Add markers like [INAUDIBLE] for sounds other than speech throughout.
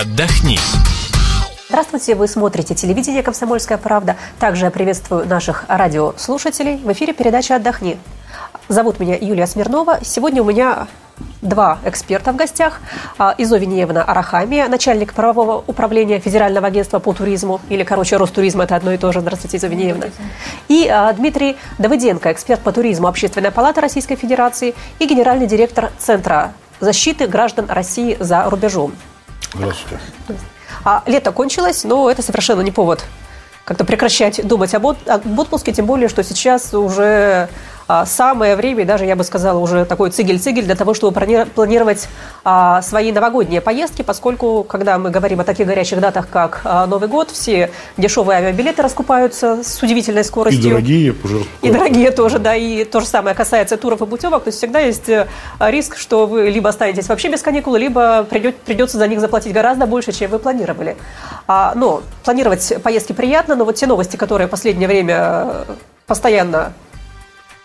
отдохни. Здравствуйте, вы смотрите телевидение «Комсомольская правда». Также я приветствую наших радиослушателей. В эфире передача «Отдохни». Зовут меня Юлия Смирнова. Сегодня у меня два эксперта в гостях. А, Изо Винеевна Арахамия, начальник правового управления Федерального агентства по туризму, или, короче, Ростуризм, это одно и то же. Здравствуйте, Изо Винеевна. И а, Дмитрий Давыденко, эксперт по туризму Общественная палата Российской Федерации и генеральный директор Центра защиты граждан России за рубежом. Здравствуйте. А, лето кончилось, но это совершенно не повод как-то прекращать думать об, об отпуске, тем более, что сейчас уже самое время, и даже, я бы сказала, уже такой цигель-цигель для того, чтобы плани- планировать а, свои новогодние поездки, поскольку, когда мы говорим о таких горячих датах, как а, Новый год, все дешевые авиабилеты раскупаются с удивительной И скоростью. дорогие уже. И дорогие тоже, да, и то же самое касается туров и путевок. То есть всегда есть э, риск, что вы либо останетесь вообще без каникул, либо придет, придется за них заплатить гораздо больше, чем вы планировали. А, но планировать поездки приятно, но вот те новости, которые в последнее время э, постоянно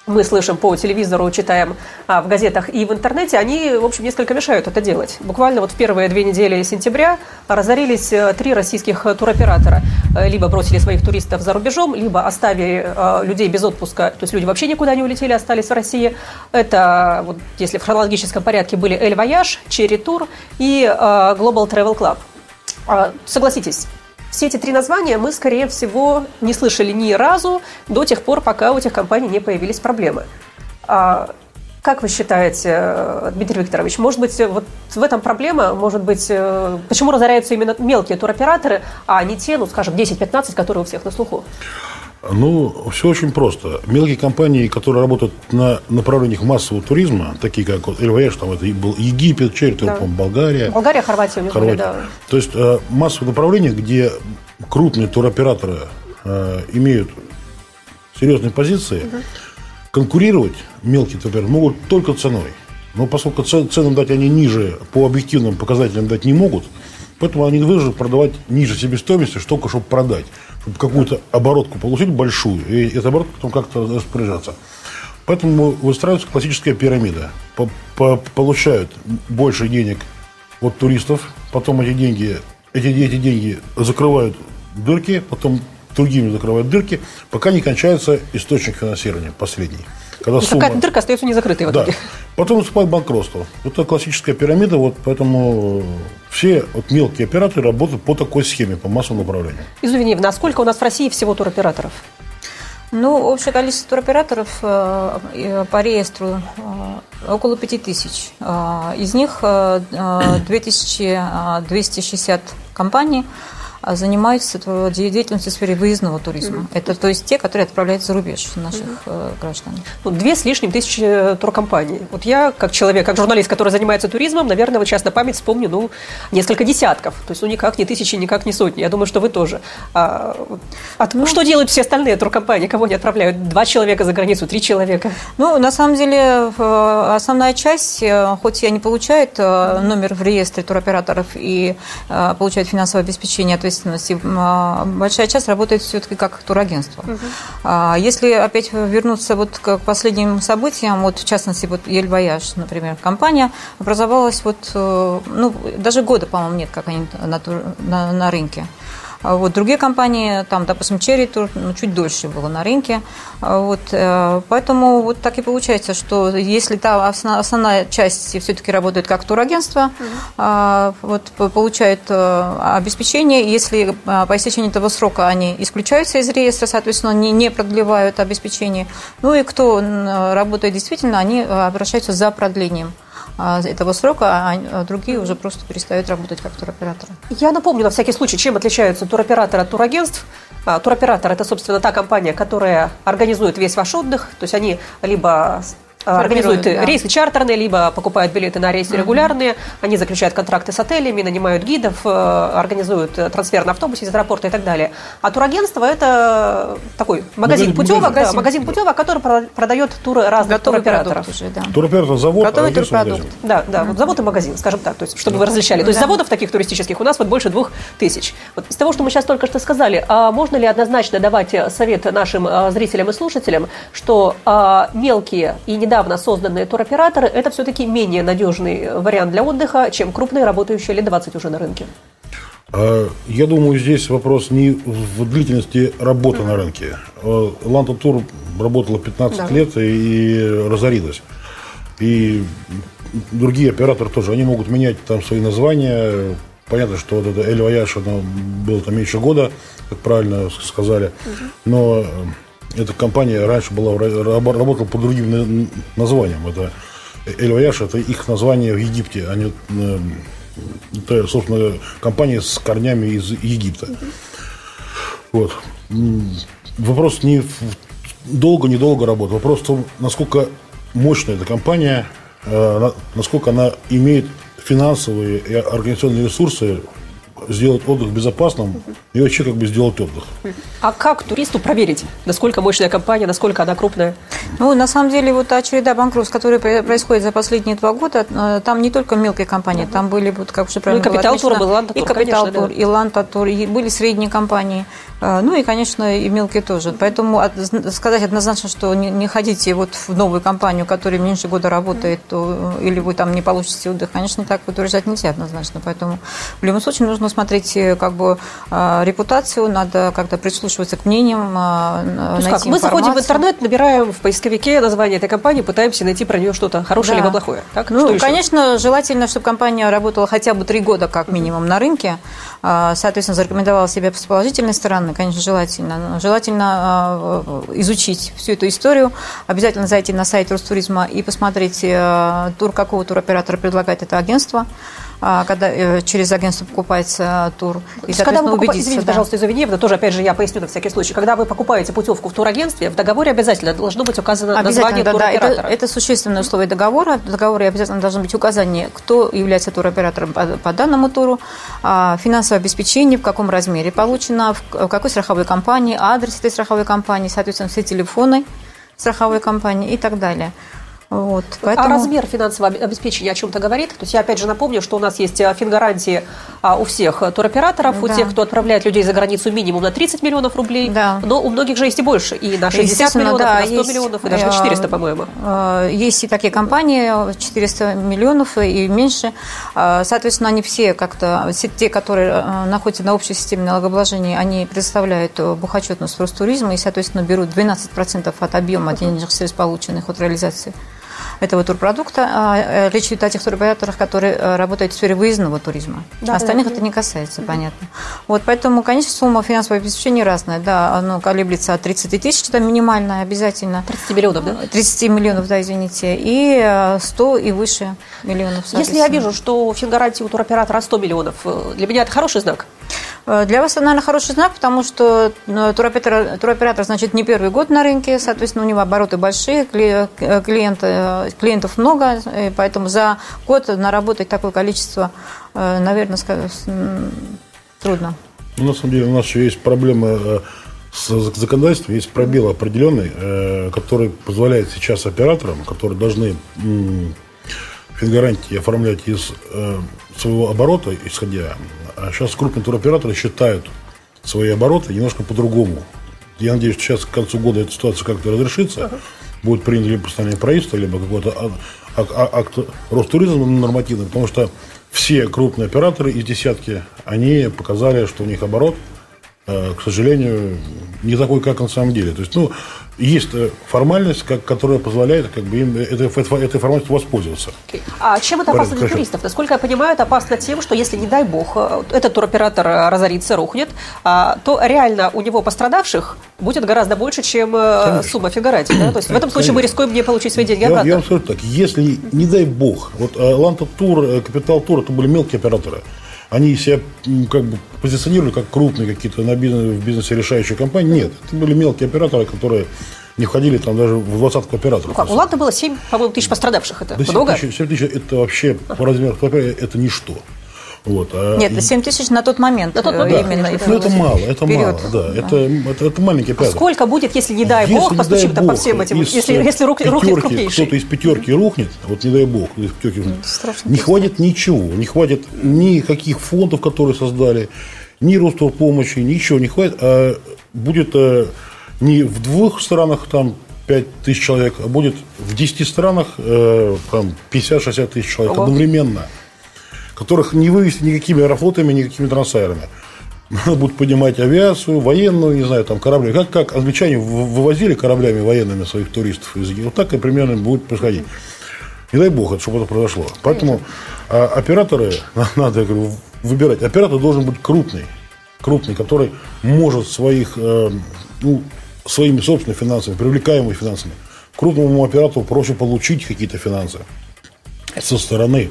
мы слышим по телевизору, читаем а, в газетах и в интернете, они, в общем, несколько мешают это делать. Буквально вот в первые две недели сентября разорились э, три российских туроператора. Э, Либо бросили своих туристов за рубежом, либо оставили э, людей без отпуска. То есть люди вообще никуда не улетели, остались в России. Это, вот, если в хронологическом порядке, были Эль Вояж, Черри Тур и э, Global Travel Club. А, Согласитесь, все эти три названия мы, скорее всего, не слышали ни разу до тех пор, пока у этих компаний не появились проблемы. А Как вы считаете, Дмитрий Викторович, может быть, вот в этом проблема, может быть, э, почему разоряются именно мелкие туроператоры, а не те, ну, скажем, 10-15, которые у всех на слуху? Ну, все очень просто. Мелкие компании, которые работают на направлениях массового туризма, такие как вот ЛВШ, там это был Египет, Черт, Да. Болгария, Болгария, Хорватия у них были, Хорватия. да. То есть э, массовые направления, где крупные туроператоры э, имеют серьезные позиции, конкурировать мелкие туроператоры могут только ценой. Но поскольку ц- цены дать они ниже, по объективным показателям дать не могут, поэтому они вынуждены продавать ниже себестоимости, что только чтобы продать, какую-то оборотку получить большую, и эту оборотку потом как-то распоряжаться. Поэтому выстраивается классическая пирамида. По- Получают больше денег от туристов, потом эти деньги, эти, эти деньги закрывают дырки, потом другими закрывают дырки, пока не кончается источник финансирования, последний. Когда И сумма- какая-то дырка остается не закрытой в да. итоге. Потом наступает банкротство. Это классическая пирамида, вот поэтому все вот мелкие операторы работают по такой схеме, по массовому направлению. Изувеневна, а сколько у нас в России всего туроператоров? Ну, общее количество туроператоров э, э, по реестру э, около 5000. Э, Из них э, э, 2260 компаний э, занимаются тво- деятельностью в сфере выездного туризма. Это то есть те, которые отправляются за рубеж наших э, граждан. Ну, две с лишним тысячи э, туркомпаний. Вот я, как человек, как журналист, который занимается туризмом, наверное, вот сейчас на память вспомню, ну, несколько десятков. То есть, ну, никак не тысячи, никак не сотни. Я думаю, что вы тоже. А, вот, а Ну. что делают все остальные туркомпании? Кого они отправляют? Два человека за границу, три человека? Ну, на самом деле, э, основная часть, хоть и они получают э, номер в реестре туроператоров и получают финансовое обеспечение ответственности, м, а, большая часть работает все-таки как турагентство. А Если опять вернуться вот к последним событиям, вот в частности, вот Эль Вояж, например, компания образовалась вот, э, ну, даже года, по-моему, нет, как они на, тур- на, на рынке. А Вот другие компании, там, допустим, Cherry Tour, ну, чуть дольше было на рынке. А Вот, э, поэтому вот так и получается, что если та основная часть все-таки работает как турагентство, а, вот, по- получают э, обеспечение, если по истечении этого срока они исключаются из реестра, соответственно, не, не продлевают обеспечение. Ну и кто работает действительно, они э, обращаются за продлением этого срока, а а другие уже просто перестают работать как туроператоры. Я напомню на всякий случай, чем отличаются туроператоры от турагентств. А, Туроператор – это, собственно, та компания, которая организует весь ваш отдых. То есть они либо а, организуют Формируют, да. рейсы чартерные, либо покупают билеты на рейсы регулярные, они заключают контракты с отелями, нанимают гидов, э, организуют э, трансфер на автобусе из аэропорта и так далее. А турагентство – это такой магазин Магазин- путевок, да, магазин. магазин путевок, который про- продает туры разных Готовый туроператоров. уже, да. Туроператор завод, Готовый а турпродукт. магазин. Да, да, вот завод и магазин, скажем так, то есть, чтобы вы различали. То есть Да. заводов таких туристических у нас вот больше двух тысяч. Вот из того, что мы сейчас только что сказали, а можно ли однозначно давать э, совет нашим а, зрителям и слушателям, что а, мелкие и недавно созданные туроператоры – это все-таки менее надежный вариант для отдыха, чем крупные, работающие лет 20 уже на рынке? А, я думаю, здесь вопрос не в длительности работы на рынке. А, Ланта Тур работала 15 да. лет и разорилась. И другие операторы тоже, они могут менять там свои названия. Понятно, что вот это Эль Вояж, оно было там меньше года, как правильно сказали. Но э, эта компания раньше была, работала под другим названием. Это Эль это их название в Египте. Они э, это, собственно, компания с корнями из Египта. Вот. Вопрос не долго-недолго работы. Вопрос в том, насколько мощная эта компания, э, насколько она имеет финансовые и организационные ресурсы сделать отдых безопасным и вообще как бы сделать отдых. А как туристу проверить, насколько мощная компания, насколько она крупная? Ну, на самом деле, вот та череда банкротств, которая происходит за последние два года, э, там не только мелкие компании, там были, вот, как уже правильно ну, и Капитал Тур был, Ланта И Капитал Тур, да. и Ланта Тур, и были средние компании. Э, ну и, конечно, и мелкие тоже. Поэтому сказать однозначно, что не, не ходите вот в новую компанию, которая меньше года работает, то, или вы там не получите отдых, конечно, так утверждать нельзя однозначно. Поэтому в любом случае нужно смотреть э, как бы э, репутацию, надо как-то прислушиваться к мнениям, ну, найти как? Мы заходим в интернет, набираем в поисковике название этой компании, пытаемся найти про нее что-то хорошее да. либо плохое. Так? Ну, конечно, желательно, чтобы компания работала хотя бы три года как минимум на рынке, соответственно, зарекомендовала себя с положительной стороны, конечно, желательно. Желательно изучить всю эту историю, обязательно зайти на сайт Ростуризма и посмотреть э, тур, какого туроператора предлагает это агентство. А, когда э, через агентство покупается тур. И, когда вы покупаете, извините, да. пожалуйста, из Евгения, тоже, опять же, я поясню на всякий случай. Когда вы покупаете путевку в турагентстве, в договоре обязательно должно быть указано название да, туроператора. Да, это, это существенное условие договора. В договоре обязательно должно быть указание, кто является туроператором по, по данному туру, а, финансовое обеспечение, в каком размере получено, в какой страховой компании, адрес этой страховой компании, соответственно, все телефоны страховой компании и так далее. Вот, а поэтому... А размер финансового обеспечения о чем-то говорит? То есть я опять же напомню, что у нас есть э, фингарантии а, у всех туроператоров, да. у тех, кто отправляет людей за границу минимум на 30 миллионов рублей, да. но у многих же есть и больше, и на 60 миллионов, да, и на 100 есть, миллионов, и даже на 400, э, по-моему. Э, есть и такие компании, 400 миллионов и меньше. Соответственно, они все как-то, те, которые находятся на общей системе налогообложения, они предоставляют бухотчетность в Ростуризма и, соответственно, берут 12% от объема денежных средств, полученных от реализации этого турпродукта. Э, речь идет о тех туроператорах, которые э, работают в сфере выездного туризма. Да, Остальных да, это не касается, понятно. Вот, поэтому, конечно, сумма финансового обеспечения разная. Да, оно колеблется от 30 тысяч, это минимальная обязательно. 30 миллионов, да? 30 миллионов, да, извините. И 100 э, и выше миллионов, Если я вижу, что фингарантия у туроператора 100 миллионов, для меня это хороший знак? Э, для вас это, наверное, хороший знак, потому что э, туроператор, туроператор, значит, не первый год на рынке, соответственно, у него обороты большие, э, клиенты, клиентов много, и поэтому за год наработать такое количество, наверное, трудно. Ну, на самом деле у нас еще есть проблема с законодательством, есть пробел определенный, который позволяет сейчас операторам, которые должны фингарантии оформлять из своего оборота, исходя а сейчас крупные туроператоры считают свои обороты немножко по-другому. Я надеюсь, что сейчас к концу года эта ситуация как-то разрешится. Uh-huh. Будет принято либо постановление правительства, либо какой-то акт, акт Ростуризма нормативный, потому что все крупные операторы из десятки, они показали, что у них оборот, к сожалению, не такой, как на самом деле. То есть, ну, есть э, формальность, как, которая позволяет как бы, им этой, этой формальностью воспользоваться. Okay. А чем это опасно для туристов? Насколько я понимаю, это опасно тем, что если, не дай бог, э, этот туроператор э, разорится, рухнет, а, то реально у него пострадавших будет гораздо больше, чем Конечно. сумма фигаратии. Да? То есть в этом случае Конечно. мы рискуем не получить свои деньги обратно. Я, я вам скажу так, если, не дай бог, вот Ланта Тур, Капитал Тур, это были мелкие операторы, они себя как бы позиционировали как крупные какие-то на бизнес, в бизнесе решающие компании. Нет, это были мелкие операторы, которые не входили там даже в двадцатку операторов. Ну как, у Ланта было 7, по-моему, тысяч пострадавших. Это да много? 7 тысяч, это вообще по размеру это ничто. Вот. А Нет, 7 тысяч на тот момент. На тот момент да, именно. Ну, это мало, это Вперед. мало, да. да. Это, это, это маленький оператор. А сколько будет, если, не дай бог, постучим-то по всем этим, если, если рук, пятерки, рухнет крупнейший? Кто-то из пятерки рухнет, вот не дай бог, из пятерки рухнет, не хватит ничего, не хватит никаких фондов, которые создали, ни помощи, ничего не хватит, а будет э, не в двух странах там 5 тысяч человек, а будет в 10 странах э, там 50-60 тысяч человек Ого. одновременно которых не вывести никакими аэрофлотами, никакими трансайрами. Надо будет поднимать авиацию, военную, не знаю, там корабли. Как, как англичане вывозили кораблями военными своих туристов из Вот так и примерно будет происходить. Не дай бог, чтобы это произошло. Поэтому а, операторы, [LAUGHS] надо я говорю, выбирать. Оператор должен быть крупный. Крупный, который может своих, э, ну, своими собственными финансами, привлекаемыми финансами. Крупному оператору проще получить какие-то финансы со стороны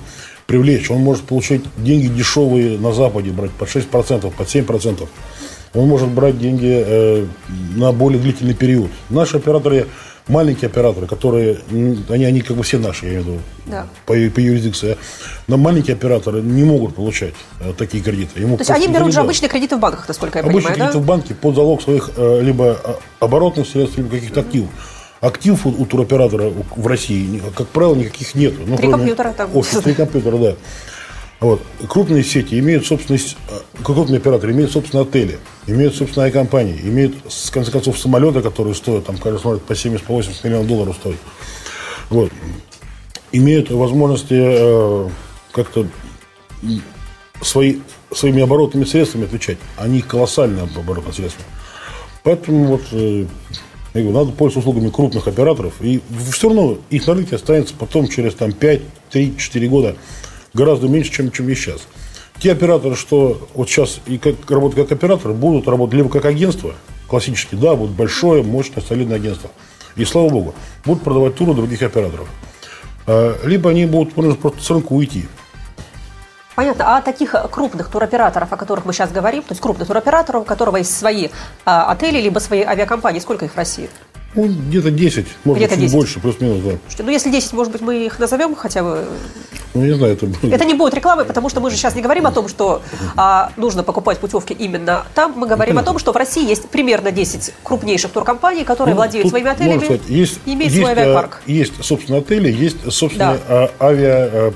привлечь. Он может получить деньги дешевые на Западе, брать под 6%, под 7%. Он может брать деньги э, на более длительный период. Наши операторы, маленькие операторы, которые, они, они как бы все наши, я имею в виду, да. по, по юрисдикции, но маленькие операторы не могут получать э, такие кредиты. Ему То есть они берут же обычные кредиты в банках, насколько я обычные понимаю, кредиты да? в банке под залог своих э, либо э, оборотных средств, либо каких-то активов. Актив у, у туроператора в России, как правило, никаких нет. Ну, три компьютера там. Офис, три компьютера, да. Вот. Крупные сети имеют собственность, э, крупные операторы имеют собственные отели, имеют собственные авиакомпании, имеют, в конце концов, самолеты, которые стоят, там, кажется, смотрят, по 70-80 миллионов долларов стоят. Вот. Имеют возможности э, как-то свои, своими оборотными средствами отвечать. Они колоссальные оборотные средства. Поэтому вот э, я говорю, надо пользоваться услугами крупных операторов, и все равно их на рынке останется потом через там, 5, 3, 4 года гораздо меньше, чем, чем есть сейчас. Те операторы, что вот сейчас и как, работают как операторы, будут работать либо как агентство, классические, да, будет большое, мощное, солидное агентство. И слава богу, будут продавать туры других операторов. А, либо они будут просто с рынка уйти. Понятно. А таких крупных туроператоров, о которых мы сейчас говорим, то есть крупных туроператоров, у которого есть свои а, отели, либо свои авиакомпании, сколько их в России? Ну, где-то 10, может где-то быть, 10. больше, плюс-минус, да. Слушайте, ну, если 10, может быть, мы их назовем хотя бы? Ну, не знаю, это будет. Это не будет рекламой, потому что мы же сейчас не говорим о том, что а, нужно покупать путевки именно там. Мы говорим ну, о том, что в России есть примерно 10 крупнейших туркомпаний, которые ну, владеют своими отелями сказать, есть, имеют есть, свой авиапарк. А, есть, собственно, отели, есть, собственно. А, авиа... А,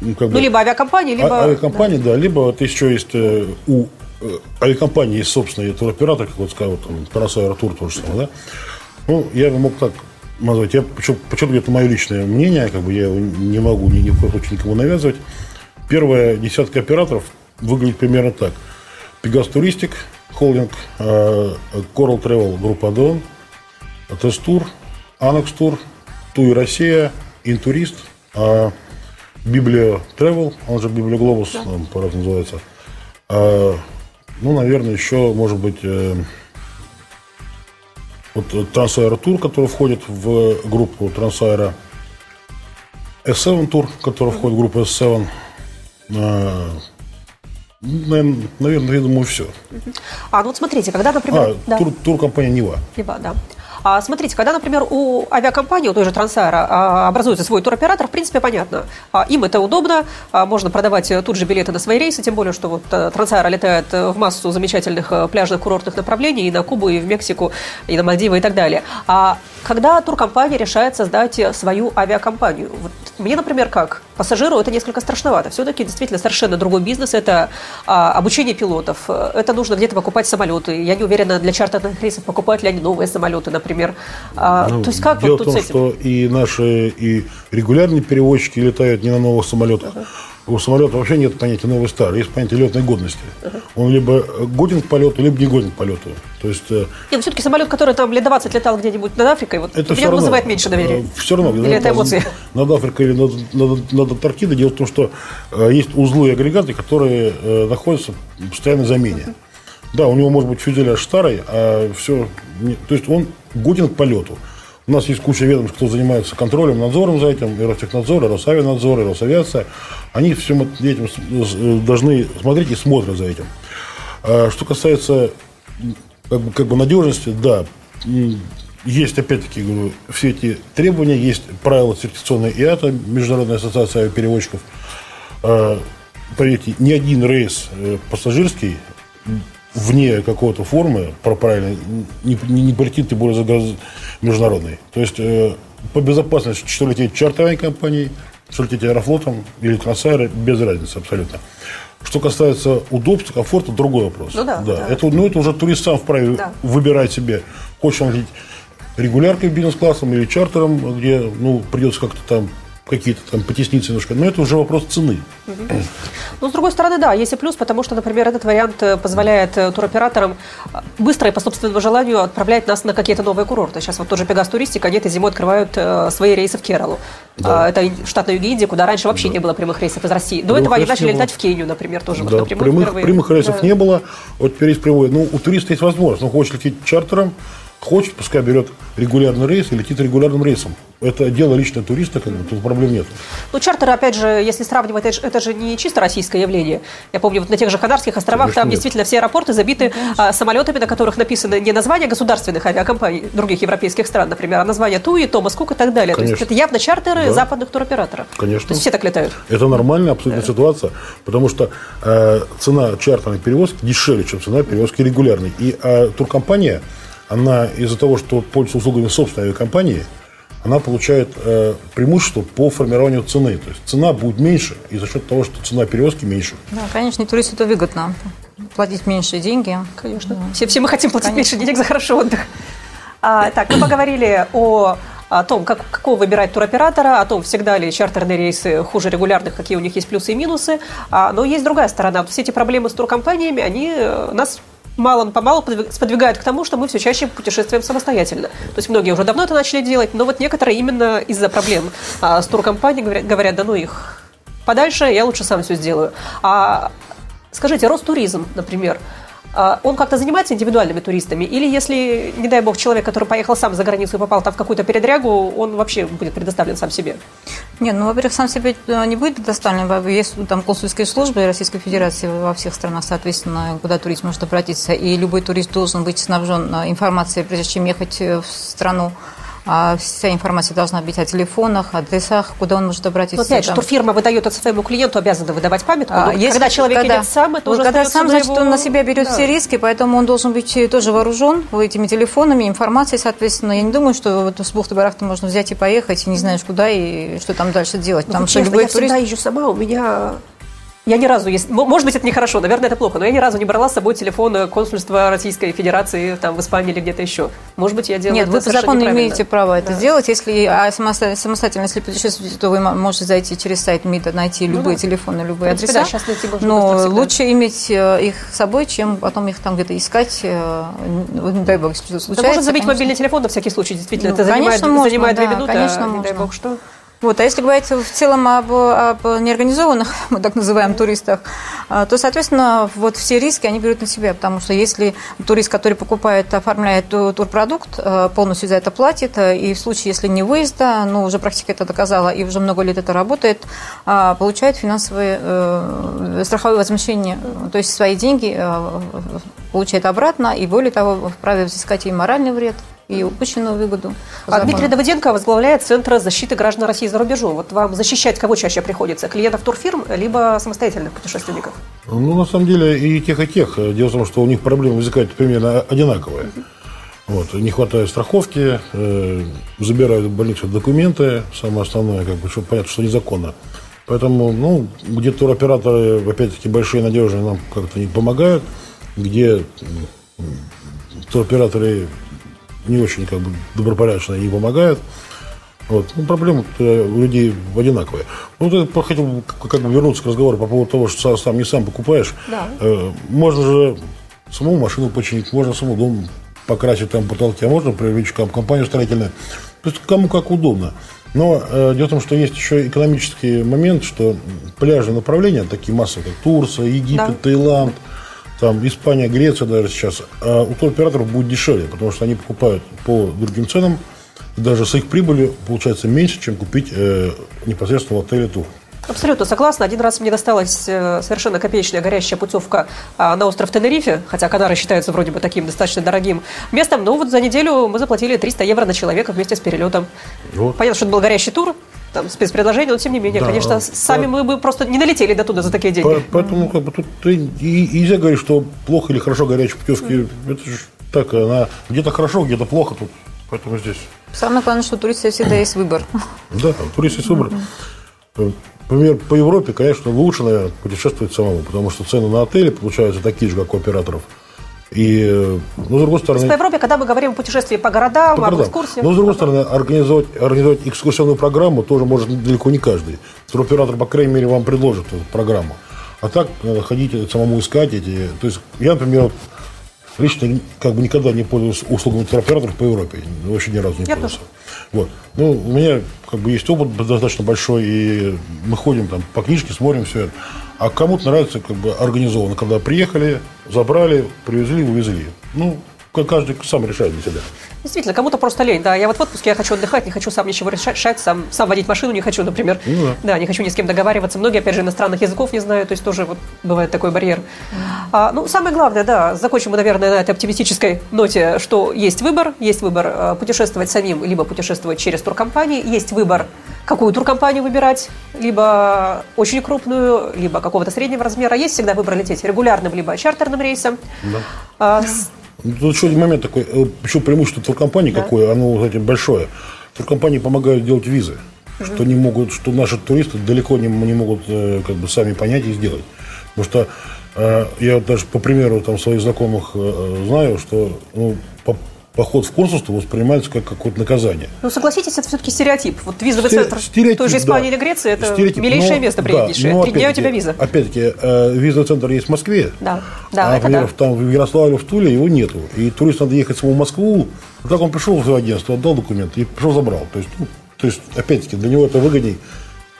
ну, как бы, ну, либо авиакомпании, либо... А, авиакомпании, да. либо вот еще есть э, у э, авиакомпании есть собственный туроператор, как вот сказал, там, Тарас Аэротур тоже самое, да. Ну, я мог так назвать. Я, почему это мое личное мнение, как бы я его не могу ни, ни в коем случае никому навязывать. Первая десятка операторов выглядит примерно так. Пегас Туристик, холдинг, э, Coral Travel, группа Адон, Тестур, Анекс Тур, Туй Россия, Интурист, э, Библия Travel, он же Библия Глобус, да. по-разному называется. А, ну, наверное, еще, может быть, э, вот э, Трансаэро Тур, который входит в группу Трансаэро S7 Тур, который входит в группу S7. А, наверное, я думаю, все. А, ну вот смотрите, когда, например... А, да. тур, тур-компания Нива. Нива, да. А, смотрите, когда, например, у авиакомпании, у той же Трансайра, а, образуется свой туроператор, в принципе, понятно. А, им это удобно, можно продавать тут же билеты на свои рейсы, тем более, что вот э, Трансайра летает в массу замечательных э, пляжных курортных направлений и на Кубу, и в Мексику, и на Мальдивы и так далее. А когда туркомпания решает создать свою авиакомпанию? Вот мне, например, как пассажиру это несколько страшновато. Все-таки действительно совершенно другой бизнес. Это а, обучение пилотов. Это нужно где-то покупать самолеты. Я не уверена, для чартерных рейсов покупать ли они новые самолеты, например. А, ну, то есть как дело вот тут в том, что и наши и регулярные перевозчики летают не на новых самолетах. Uh-huh у самолета вообще нет понятия новый старый, есть понятие летной годности. Uh-huh. Он либо годен к полету, либо не годен к полету. То есть, э, нет, все-таки самолет, который там лет 20 летал где-нибудь над Африкой, вот это меня равно, вызывает меньше доверия. Э, все равно. Или это эмоции? Над Африкой или над, над, над Антарктидой. Дело в том, что э, есть узлы и агрегаты, которые находятся в постоянной замене. Uh-huh. Да, у него может быть фюзеляж старый, а все... То есть он годен к полету. У нас есть куча ведомств, кто занимается контролем, надзором за этим, и Ростехнадзор, и Росавианадзор, и Росавиация. Они всем этим должны смотреть и смотрят за этим. А что касается как бы, как бы надежности, да, есть, опять-таки, говорю, все эти требования, есть правила сертификационной ИАТА, Международная ассоциация авиаперевозчиков. А, поверьте, ни один рейс э, пассажирский вне какой-то формы, правильно, не, не, полетит, тем более за международный. То есть э, по безопасности, что лететь чартерной компанией, что лететь аэрофлотом или трансайры, без разницы абсолютно. Что касается удобства, комфорта, другой вопрос. Ну да, да. да. Это, ну, это уже турист сам вправе да. выбирать себе, хочет он лететь регуляркой бизнес-классом или чартером, где ну, придется как-то там какие-то там потесниться немножко, но это уже вопрос цены. Ну, с другой стороны, да, есть и плюс, потому что, например, этот вариант э, позволяет э, туроператорам э, быстро и по собственному желанию отправлять нас на какие-то новые курорты. Сейчас вот тоже Пегас Туристик, они этой зимой открывают свои рейсы в Кералу. Да. А, это штат на юге Индии, куда раньше вообще да. не было прямых рейсов из России. До этого они начали летать в Кению, например, тоже. Да, вот прямых, прямых рейсов да. не было, вот теперь есть прямой. Ну, у туриста есть возможность, он хочет лететь чартером, Хочет, пускай берет регулярный рейс и летит регулярным рейсом. Это дело лично туриста, как бы, тут проблем нет. Ну, чартеры, опять же, если сравнивать, это же, это же не чисто российское явление. Я помню, вот на тех же Канарских островах Конечно, там нет. действительно все аэропорты забиты а, самолетами, на которых написано не название государственных авиакомпаний других европейских стран, например, а название Туи, Томас Кук и так далее. Конечно. То есть это явно чартеры да. западных туроператоров. Конечно. То есть все так летают. Это нормальная абсолютно да. ситуация, потому что э, цена чартерной перевозки дешевле, чем цена перевозки регулярной. И э, туркомпания она из-за того, что пользуется услугами собственной авиакомпании, она получает э, преимущество по формированию цены. То есть цена будет меньше и за счет того, что цена перевозки меньше. Да, конечно, и туристу это выгодно. Платить меньше деньги. Конечно. Да. Все, все мы хотим платить конечно. меньше денег за хороший отдых. А, так, мы поговорили о о том, как, какого выбирать туроператора, о том, всегда ли чартерные рейсы хуже регулярных, какие у них есть плюсы и минусы. А, но есть другая сторона. Все эти проблемы с туркомпаниями, они э, нас мало-помалу сподвигают к тому, что мы все чаще путешествуем самостоятельно. То есть многие уже давно это начали делать, но вот некоторые именно из-за проблем а, с туркомпанией говорят, говорят, да ну их подальше, я лучше сам все сделаю. А скажите, Ростуризм, например, он как-то занимается индивидуальными туристами? Или если, не дай бог, человек, который поехал сам за границу и попал там в какую-то передрягу, он вообще будет предоставлен сам себе? Нет, ну, во-первых, сам себе э, не будет предоставлен. Есть там консульские службы Российской Федерации во всех странах, соответственно, куда турист может обратиться. И любой турист должен быть снабжен э, информацией, прежде чем ехать э, в страну. А вся информация должна быть о телефонах, адресах, куда он может обратиться. Но опять же, турфирма выдает это своему клиенту, обязана выдавать памятку. А, если, когда человек когда, идет сам, это уже Когда сам, значит, его... он на себя берет да. все риски, поэтому он должен быть тоже вооружен этими телефонами, информацией, соответственно. Я не думаю, что вот с бухты-барахты можно взять и поехать, и не знаешь куда и что там дальше делать. Ну, Потому что честно, любой я турист... всегда езжу сама, у меня я ни разу, может быть, это нехорошо, наверное, это плохо, но я ни разу не брала с собой телефон консульства Российской Федерации там, в Испании или где-то еще. Может быть, я делаю Нет, это вы по закону имеете права это да. сделать. Если а самостоятельно, если путешествуете, то вы можете зайти через сайт МИДа, найти ну, любые да. телефоны, любые принципе, адреса. Да, сейчас найти но лучше иметь э, их с собой, чем потом их там где-то искать. Э, не дай бог, что случается. Да можно забить конечно. мобильный телефон на всякий случай, действительно. Ну, это занимает, можно, занимает две минуты, конечно, а, не дай бог что. Вот. А если говорить в целом об, об неорганизованных, [LAUGHS] мы так называем, туристах, а, то, соответственно, вот все риски они берут на себя, потому что если турист, который покупает, оформляет турпродукт, а, полностью за это платит, а, и в случае, если не выезда, ну, уже практика это доказала, и уже много лет это работает, получает финансовые э, страховое возмещение, то есть свои деньги получает обратно, и более того, вправе взыскать и моральный вред, и упущенную выгоду. А Дмитрий Давыденко возглавляет Центр защиты граждан России за рубежом. Вот вам защищать кого чаще приходится? Клиентов турфирм, либо самостоятельных путешественников? Ну, на самом деле, и тех, и тех. Дело в том, что у них проблемы возникают примерно одинаковые. Вот, не хватает страховки, э, забирают в больницу документы, самое основное, как бы, чтобы понятно, что незаконно. Поэтому, ну, где туроператоры, опять-таки, большие надежные нам как-то не помогают, где туроператоры не очень как бы добропорядочно и помогают. Вот. Ну, проблемы у людей одинаковые. Ну, вот я хотел как бы вернуться к разговору по поводу того, что сам не сам покупаешь. Да. Э, можно же саму машину починить, можно саму дом покрасить там потолки, а можно привлечь компанию строительную. То есть кому как удобно. Но э, дело в том, что есть еще экономический момент, что пляжные направления, такие массовые, как Турция, Египет, да. Таиланд – там Испания, Греция даже сейчас, а у туроператоров будет дешевле, потому что они покупают по другим ценам, и даже с их прибылью получается меньше, чем купить э, непосредственно в отеле тур. Абсолютно согласна. Один раз мне досталась э, совершенно копеечная горящая путевка а, на остров Тенерифе, хотя Канары считаются вроде бы таким достаточно дорогим местом, но вот за неделю мы заплатили 300 евро на человека вместе с перелетом. Вот. Понятно, что это был горящий тур, там спецпредложение, но тем не менее, да, конечно, по... сами мы бы просто не налетели до туда за такие деньги. По, поэтому как бы тут ты, и, и нельзя говорить, что плохо или хорошо горячие путевки. Mm. Это же так, она где-то хорошо, где-то плохо тут. Поэтому здесь. Самое главное, что у туриста всегда есть выбор. Да, у туриста есть выбор. Например, по Европе, конечно, лучше, наверное, путешествовать самому, потому что цены на отели получаются такие же, как у операторов. И, э, но с другой стороны... по Европе, когда мы говорим о путешествии по городам, по городам. экскурсиях... Но с другой стороны, организовать, организовать экскурсионную программу тоже может далеко не каждый. Туроператор, по крайней мере, вам предложит эту программу. А так надо ходить самому искать эти... То есть я, например, лично как бы никогда не пользовался услугами туроператоров по Европе. Вообще ни разу не я пользовался. Тоже. Вот. Ну, у меня как бы есть опыт достаточно большой, и мы ходим там по книжке, смотрим все это. А кому-то нравится как бы организованно, когда приехали, забрали, привезли, увезли. Ну, каждый сам решает для себя. Действительно, кому-то просто лень. Да, я вот в отпуске, я хочу отдыхать, не хочу сам ничего решать, сам, сам водить машину не хочу, например. Ну, да. да, не хочу ни с кем договариваться. Многие, опять же, иностранных языков не знают, то есть тоже вот бывает такой барьер. А, ну, самое главное, да, закончим мы, наверное, на этой оптимистической ноте, что есть выбор, есть выбор а, путешествовать самим, либо путешествовать через туркомпании, есть выбор, какую туркомпанию выбирать, либо очень крупную, либо какого-то среднего размера. Есть всегда выбор лететь регулярным, либо чартерным рейсом. Да. А, ну, тут еще один момент такой. Еще преимущество туркомпании да. какое, оно, кстати, большое. Туркомпании помогают делать визы. Угу. Что, не могут, что наши туристы далеко не, не могут э, как бы, сами понять и сделать. Потому что э, я даже по примеру там, своих знакомых э, знаю, что ну, по, поход в консульство воспринимается как какое-то наказание. Ну, согласитесь, это все-таки стереотип. Вот визовый Стер... центр стереотип, той же Испании да. или Греции, это стереотип. милейшее но, место приятнейшее. Да, Три дня у тебя виза. Опять-таки, э, визовый центр есть в Москве. Да, да, а, например, да. там в Ярославле, в Туле его нету. И турист надо ехать самому в Москву. Вот так он пришел в свое агентство, отдал документы и пришел забрал. То есть, ну, то есть опять-таки, для него это выгодней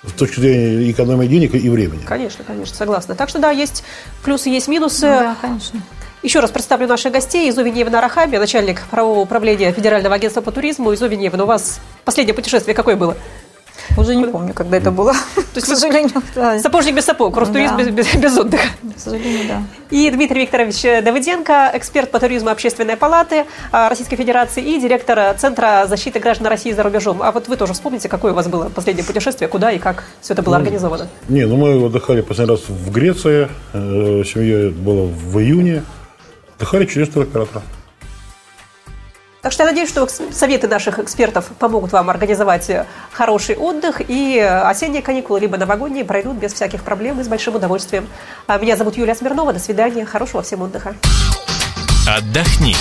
с точки зрения экономии денег и времени. Конечно, конечно, согласна. Так что да, есть плюсы, есть минусы. Да, конечно. Еще раз представлю наших гостей. Изувиньевна Рахаби, начальник правового управления Федерального агентства по туризму. Изувиньевна, у вас последнее путешествие какое было? Уже не помню, когда это было. То есть, к сожалению, да. Сапожник без сапог, Ростуризм да. без, без, без отдыха. К сожалению, да. И Дмитрий Викторович Давыденко, эксперт по туризму Общественной палаты а, Российской Федерации и директор Центра защиты граждан России за рубежом. А вот вы тоже вспомните, какое у вас было последнее путешествие, куда и как все это было ну, организовано? Не, ну мы отдыхали последний раз в Греции, э, семьей было в июне. Отдыхали через туроператора. Так что я надеюсь, что советы наших экспертов помогут вам организовать э, хороший отдых, и э, осенние каникулы, либо новогодние пройдут без всяких проблем и с большим удовольствием. А меня зовут Юлия Смирнова. До свидания. Хорошего всем отдыха. Отдохни.